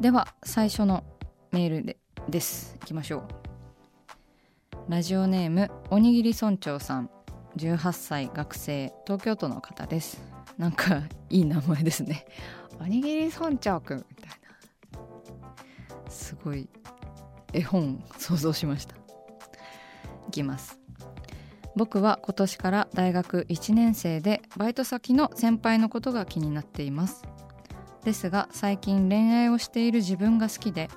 では最初のメールでです。いきましょう。ラジオネームおにぎり村長さん。18歳学生東京都の方です。なんかいい名前ですね。おにぎり村長くんみたいな。すごい絵本想像しました。いきます。僕は今年から大学1年生でバイト先の先輩のことが気になっていますですが最近恋愛をしている自分が好きで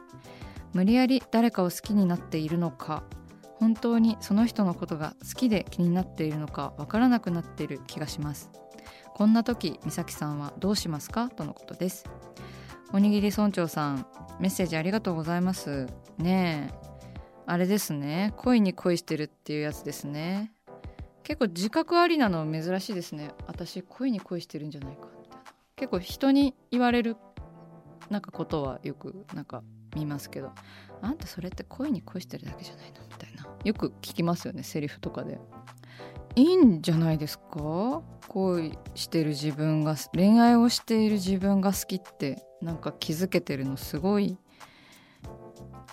無理やり誰かを好きになっているのか本当にその人のことが好きで気になっているのかわからなくなっている気がします。こんな時美咲さんはどうしますか？とのことです。おにぎり村長さんメッセージありがとうございます。ねえあれですね。恋に恋してるっていうやつですね。結構自覚ありなの珍しいですね。私恋に恋してるんじゃないか結構人に言われるなんかことはよくなんか見ますけどあんたそれって恋に恋してるだけじゃないの？みたいな。よく聞きますよねセリフとかでいいんじゃないですか？恋してる自分が恋愛をしている自分が好きってなんか気づけてるのすごい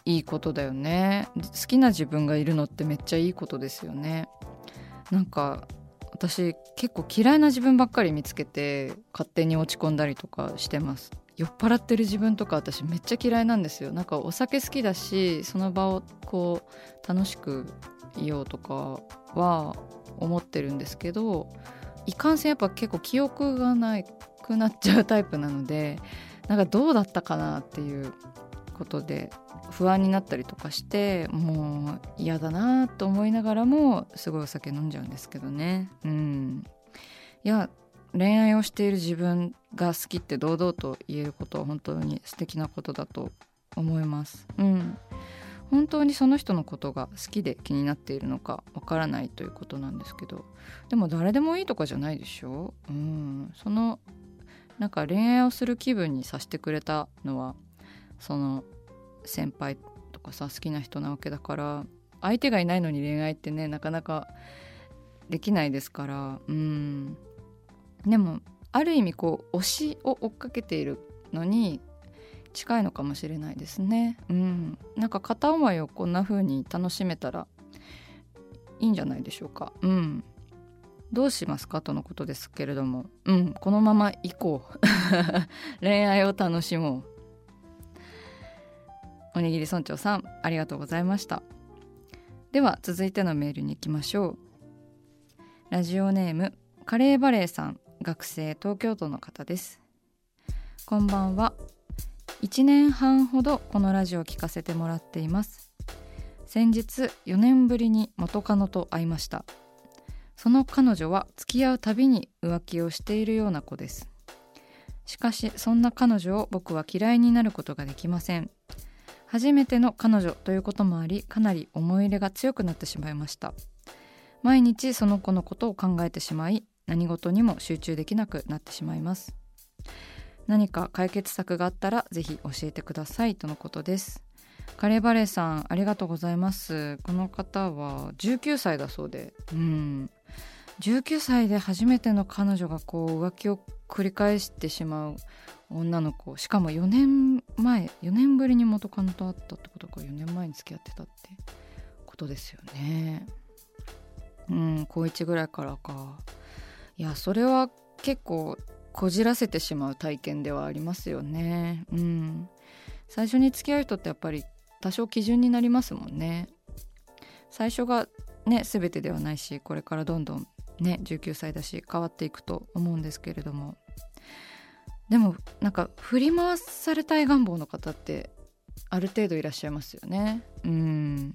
いいことだよね。好きな自分がいるのってめっちゃいいことですよね。なんか私結構嫌いな自分ばっかり見つけて勝手に落ち込んだりとかしてます。酔っ払ってる自分とか私めっちゃ嫌いなんですよ。なんかお酒好きだしその場をこう楽しくいようとかは思ってるんですけどいかんせんやっぱ結構記憶がなくなっちゃうタイプなのでなんかどうだったかなっていうことで不安になったりとかしてもう嫌だなと思いながらもすごいお酒飲んじゃうんですけどね。うん。いや恋愛をしている自分が好きって堂々と言えることは本当に素敵なことだと思います。うん。本当にその人のことが好きで気になっているのかわからないということなんですけど。でも誰でもいいとかじゃないでしょ。うん。そのなんか恋愛をする気分にさせてくれたのはその先輩とかさ好きな人なわけだから相手がいないのに恋愛ってねなかなかできないですからうん。でもある意味こう推しを追っかけているのに近いのかもしれないですね。うん。なんか片思いをこんな風に楽しめたらいいんじゃないでしょうか。うん。どうしますか？とのことですけれども。うん。このまま行こう。恋愛を楽しもう。おにぎり村長さんありがとうございました。では続いてのメールに行きましょう。ラジオネームカレーバレーさん学生東京都の方です。こんばんは。1年半ほどこのラジオを聞かせてもらっています。先日4年ぶりに元カノと会いました。その彼女は付き合うたびに浮気をしているような子です。しかしそんな彼女を僕は嫌いになることができません。初めての彼女ということもありかなり思い入れが強くなってしまいました。毎日その子のことを考えてしまい何事にも集中できなくなってしまいます。何か解決策があったらぜひ教えてくださいとのことです。カレーバレーさんありがとうございます。この方は19歳だそうで。うん。19歳で初めての彼女がこう浮気を繰り返してしまう女の子。しかも4年前4年ぶりに元カノと会ったってことか。4年前に付き合ってたってことですよね。うん高1ぐらいからか。いやそれは結構こじらせてしまう体験ではありますよね。うん。最初に付き合う人ってやっぱり多少基準になりますもんね。最初がね全てではないしこれからどんどんね19歳だし変わっていくと思うんですけれども。でもなんか振り回されたい願望の方ってある程度いらっしゃいますよね。うん。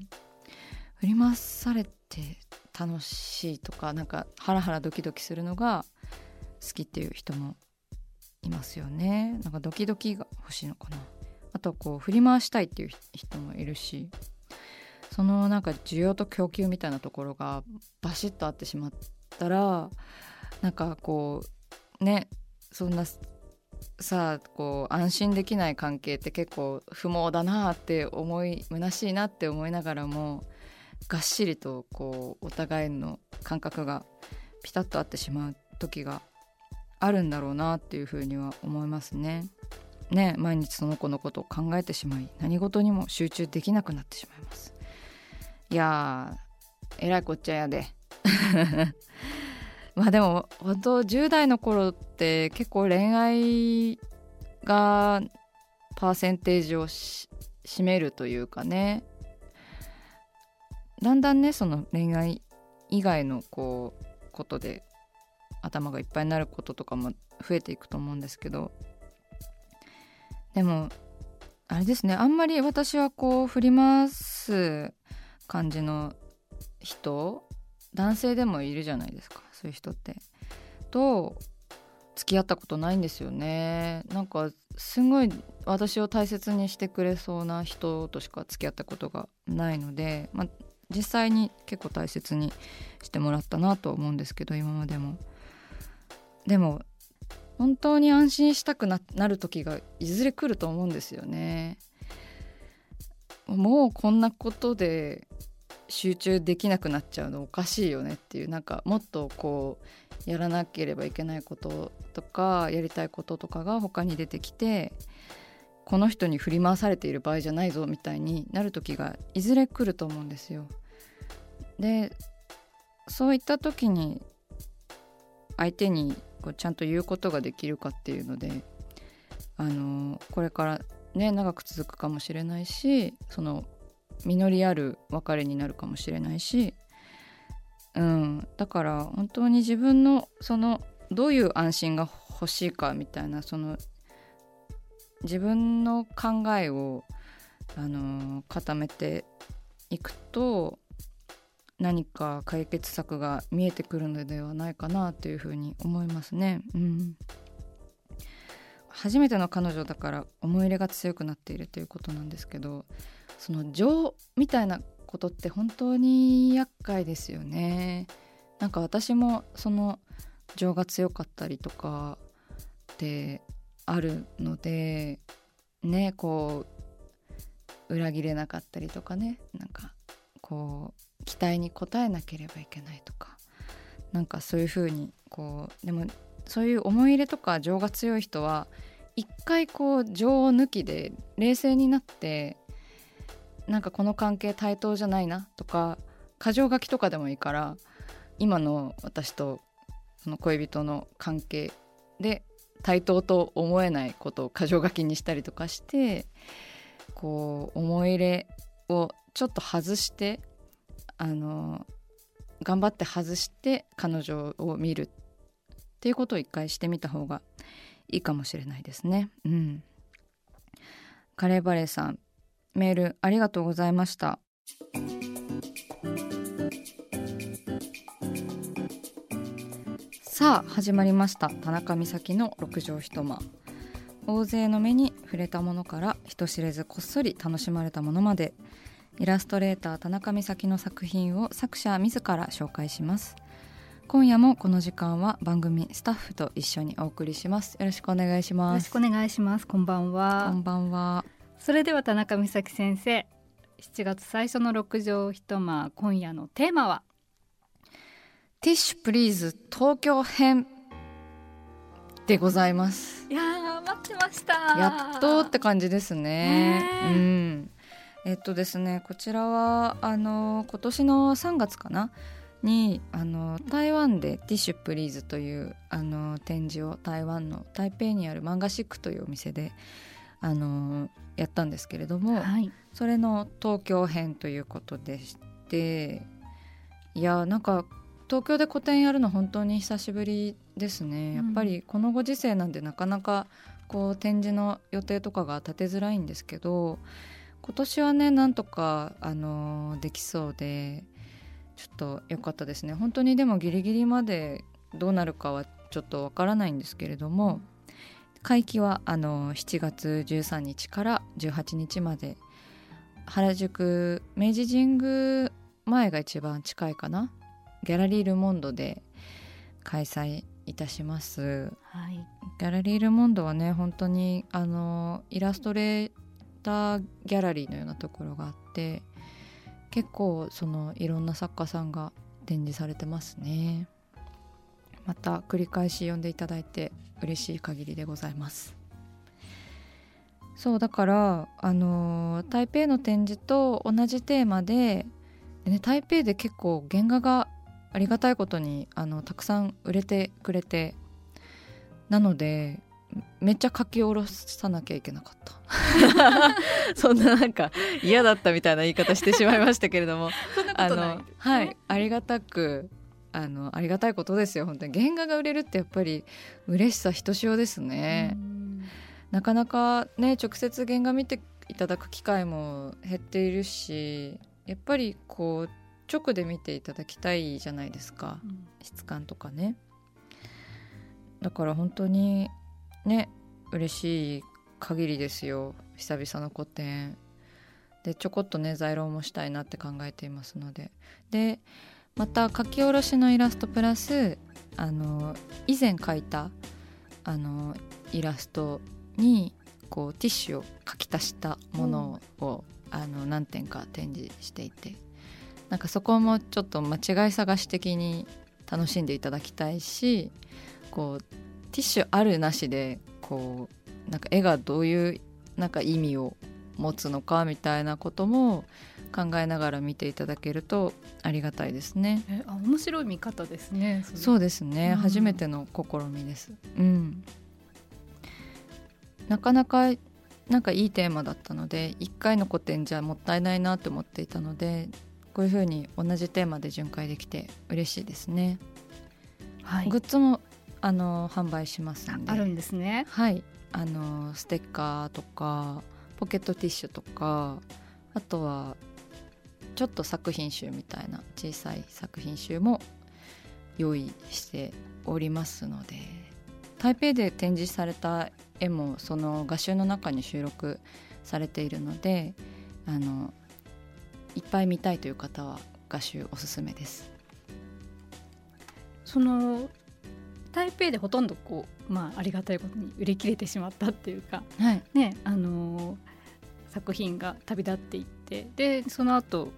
振り回されて楽しいとかなんかハラハラドキドキするのが好きっていう人もいますよね。なんかドキドキが欲しいのかな。あとこう振り回したいっていう人もいるしそのなんか需要と供給みたいなところがバシッと合ってしまったらなんかこうねそんなさあこう安心できない関係って結構不毛だなって思い虚しいなって思いながらもがっしりとこうお互いの感覚がピタッと合ってしまう時があるんだろうなっていうふうには思いますね。ね毎日その子のことを考えてしまい何事にも集中できなくなってしまいます。いやーえらいこっちゃやで。まあでも本当10代の頃って結構恋愛がパーセンテージを占めるというかね。だんだんねその恋愛以外のこうことで頭がいっぱいになることとかも増えていくと思うんですけど。でもあれですねあんまり私はこう振り回す感じの人男性でもいるじゃないですかそういう人って。と付き合ったことないんですよね。なんかすごい私を大切にしてくれそうな人としか付き合ったことがないので、まあ、実際に結構大切にしてもらったなと思うんですけど今までも。でも本当に安心したくなる時がいずれ来ると思うんですよね。もうこんなことで集中できなくなっちゃうのおかしいよねっていうなんかもっとこうやらなければいけないこととかやりたいこととかが他に出てきてこの人に振り回されている場合じゃないぞみたいになる時がいずれ来ると思うんですよ。でそういった時に相手にこうちゃんと言うことができるかっていうのであのこれからね長く続くかもしれないしその実りある別れになるかもしれないし、うん、だから本当に自分のそのどういう安心が欲しいかみたいなその自分の考えを、あの固めていくと何か解決策が見えてくるのではないかなというふうに思いますね。うん、初めての彼女だから思い入れが強くなっているということなんですけどその情みたいなことって本当に厄介ですよね。なんか私もその情が強かったりとかであるのでねこう裏切れなかったりとかねなんかこう期待に応えなければいけないとかなんかそういう風にこうでもそういう思い入れとか情が強い人は一回こう情を抜きで冷静になってなんかこの関係対等じゃないなとか箇条書きとかでもいいから今の私とその恋人の関係で対等と思えないことを箇条書きにしたりとかしてこう思い入れをちょっと外してあの頑張って外して彼女を見るっていうことを一回してみた方がいいかもしれないですね。うん、カレーバレーさんメールありがとうございました。さあ始まりました。田中美咲の六畳一間。大勢の目に触れたものから人知れずこっそり楽しまれたものまで。イラストレーター田中美咲の作品を作者自ら紹介します。今夜もこの時間は番組スタッフと一緒にお送りします。よろしくお願いしよます。ろしくお願いします。こんばんこはんばんはそれでは田中美咲先生7月最初の六畳一間今夜のテーマはティッシュプリーズ東京編でございます。いやー待ってました。やっとって感じですね。うん。えっとですねこちらはあの今年の3月かな？にあの台湾でティッシュプリーズというあの展示を台湾の台北にある漫画シックというお店であのやったんですけれども、はい。それの東京編ということでしていやなんか東京で個展やるの本当に久しぶりですね。やっぱりこのご時世なんでなかなかこう展示の予定とかが立てづらいんですけど今年はねなんとかあのできそうでちょっと良かったですね。本当にでもギリギリまでどうなるかはちょっとわからないんですけれども、会期はあの7月13日から18日まで。原宿明治神宮前が一番近いかな。ギャラリー・ル・モンドで開催いたします。はい。ギャラリー・ル・モンドはね本当にあのイラストレーターギャラリーのようなところがあって結構そのいろんな作家さんが展示されてますねまた繰り返し読んでいただいて嬉しい限りでございます。そうだからあの台北の展示と同じテーマでで、ね、台北で結構原画がありがたいことにあのたくさん売れてくれてなのでめっちゃ書き下ろさなきゃいけなかった。そんななんか嫌だったみたいな言い方してしまいましたけれども。あのはいありがたくあのありがたいことですよ。本当に原画が売れるってやっぱり嬉しさひとしおですね、なかなかね直接原画見ていただく機会も減っているしやっぱりこう直で見ていただきたいじゃないですか。うん。質感とかね。だから本当にね嬉しい限りですよ。久々の個展。でちょこっとね在廊もしたいなって考えていますので。でまた書き下ろしのイラストプラスあの以前描いたあのイラストにこうティッシュを書き足したものを、あの何点か展示していてなんかそこもちょっと間違い探し的に楽しんでいただきたいしこうティッシュあるなしでこうなんか絵がどういうなんか意味を持つのかみたいなことも考えながら見ていただけるとありがたいですね。えあ面白い見方ですねそうですね、うん初めての試みです。うん。なかなかなんかいいテーマだったので1回の個展じゃもったいないなと思っていたのでこういうふうに同じテーマで巡回できて嬉しいですね。はいグッズもあの販売しますんであるんですねはいあのステッカーとかポケットティッシュとかあとはちょっと作品集みたいな小さい作品集も用意しておりますので台北で展示された絵もその画集の中に収録されているのであのいっぱい見たいという方は画集おすすめです。その台北でほとんどこうまあありがたいことに売り切れてしまったっていうかはい、ねあのー作品が旅立っていってでその後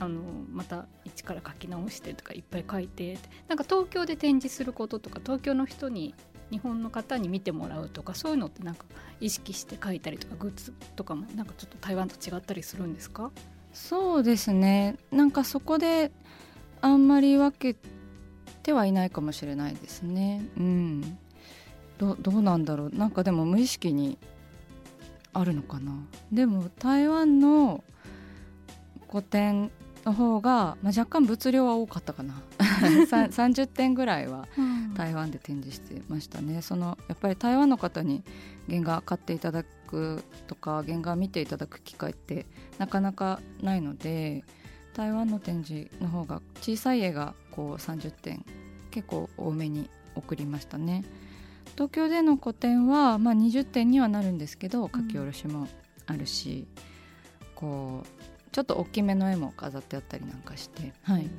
あのまた一から書き直してとかいっぱい書いてなんか東京で展示することとか東京の人に日本の方に見てもらうとかそういうのってなんか意識して書いたりとかグッズとかもなんかちょっと台湾と違ったりするんですか？そうですね。なんかそこであんまり分けてはいないかもしれないですね。うん。どどうなんだろう。なんかでも無意識にあるのかな？でも台湾の個展の方が、まあ、若干物量は多かったかな。さ30点ぐらいは台湾で展示してましたね。そのやっぱり台湾の方に原画買っていただくとか原画見ていただく機会ってなかなかないので台湾の展示の方が小さい絵がこう30点結構多めに送りましたね東京での個展は、まあ、20点にはなるんですけど書き下ろしもあるし、こうちょっと大きめの絵も飾ってあったりなんかして、はい、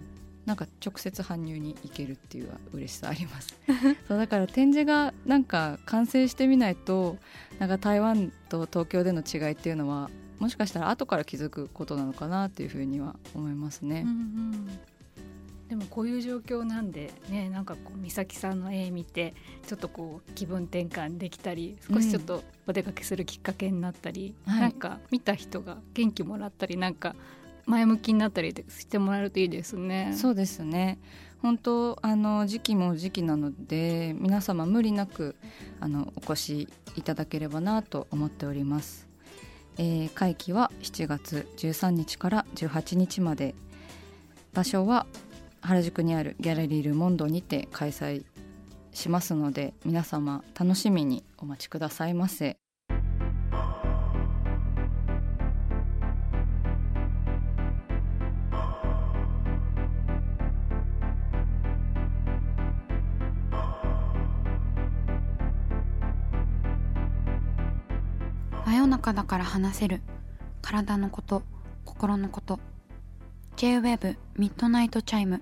なんか直接搬入に行けるっていう嬉しさあります。そうだから展示がなんか完成してみないとなんか台湾と東京での違いっていうのはもしかしたら後から気づくことなのかなっていうふうには思いますね。うんうんでもこういう状況なんでねなんかこう美咲さんの絵見てちょっとこう気分転換できたり少しちょっとお出かけするきっかけになったり、はい。なんか見た人が元気もらったりなんか前向きになったりしてもらえるといいですね。そうですね。本当あの時期も時期なので皆様無理なくあのお越しいただければなと思っております、えー会期は7月13日から18日まで。場所は原宿にあるギャラリールモンドにて開催しますので皆様楽しみにお待ちくださいませ。真夜中だから話せる。体のこと心のこと。 J-WAVE ミッドナイトチャイム。